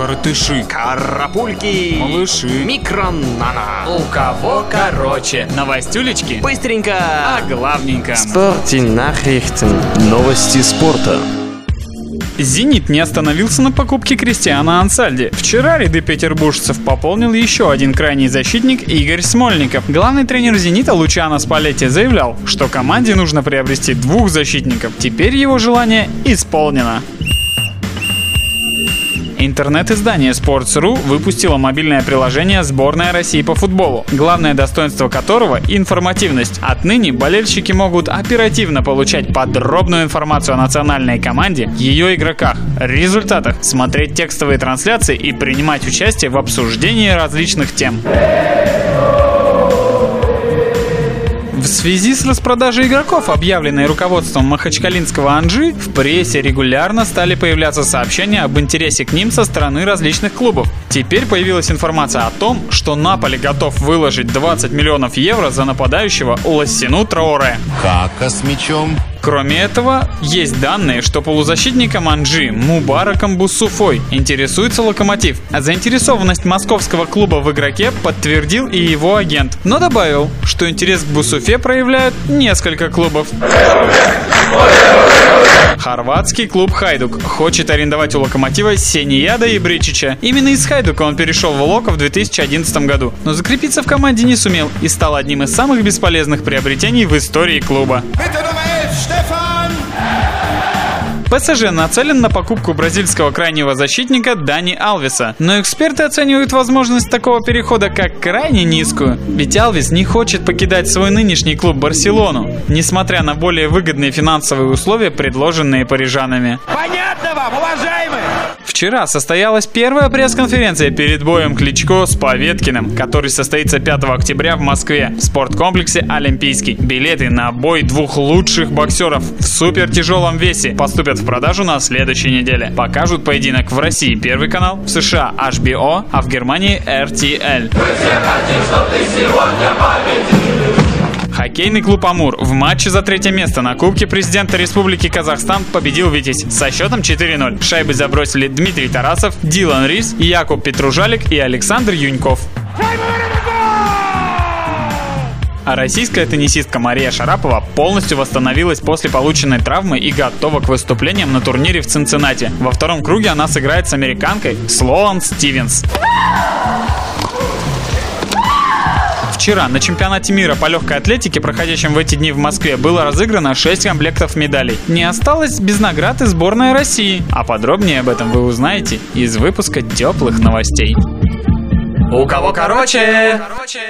коротыши, Карапульки. малыши. Микронана. У кого короче? Новостюлечки? Быстренько. А главненько. Nachrichten. Новости спорта. «Зенит» не остановился на покупке Кристиана Ансальди. Вчера ряды петербуржцев пополнил еще один крайний защитник Игорь Смольников. Главный тренер «Зенита» Лучано Спалетти заявлял, что команде нужно приобрести двух защитников. Теперь его желание исполнено. Интернет-издание Sports.ru выпустило мобильное приложение «Сборная России по футболу», главное достоинство которого – информативность. Отныне болельщики могут оперативно получать подробную информацию о национальной команде, ее игроках, результатах, смотреть текстовые трансляции и принимать участие в обсуждении различных тем. Связи с распродажей игроков, объявленной руководством махачкалинского Анжи, в прессе регулярно стали появляться сообщения об интересе к ним со стороны различных клубов. Теперь появилась информация о том, что Наполи готов выложить 20 миллионов евро за нападающего Лассину Траоре. Кака с мячом. Кроме этого, есть данные, что полузащитником Анжи Мубараком Бусуфой интересуется Локомотив. А заинтересованность московского клуба в игроке подтвердил и его агент, но добавил, что интерес к Бусуфе проявляют несколько клубов. Хорватский клуб «Хайдук» хочет арендовать у «Локомотива» Сенияда и Бричича. Именно из «Хайдука» он перешел в «Локо» в 2011 году, но закрепиться в команде не сумел и стал одним из самых бесполезных приобретений в истории клуба. ПСЖ нацелен на покупку бразильского крайнего защитника Дани Алвеса, но эксперты оценивают возможность такого перехода как крайне низкую, ведь Алвес не хочет покидать свой нынешний клуб Барселону, несмотря на более выгодные финансовые условия, предложенные парижанами. Понятно вам, уважаемые? Вчера состоялась первая пресс-конференция перед боем Кличко с Поветкиным, который состоится 5 октября в Москве в спорткомплексе Олимпийский. Билеты на бой двух лучших боксеров в супертяжелом весе поступят в продажу на следующей неделе. Покажут поединок в России Первый канал, в США HBO, а в Германии RTL. Хоккейный клуб «Амур» в матче за третье место на Кубке президента Республики Казахстан победил «Витязь» со счетом 4-0. Шайбы забросили Дмитрий Тарасов, Дилан Рис, Якуб Петружалик и Александр Юньков. А российская теннисистка Мария Шарапова полностью восстановилась после полученной травмы и готова к выступлениям на турнире в Цинциннати. Во втором круге она сыграет с американкой Слоан Стивенс. Вчера на чемпионате мира по легкой атлетике, проходящем в эти дни в Москве, было разыграно 6 комплектов медалей. Не осталось без наград и сборная России. А подробнее об этом вы узнаете из выпуска теплых новостей. У кого короче? короче.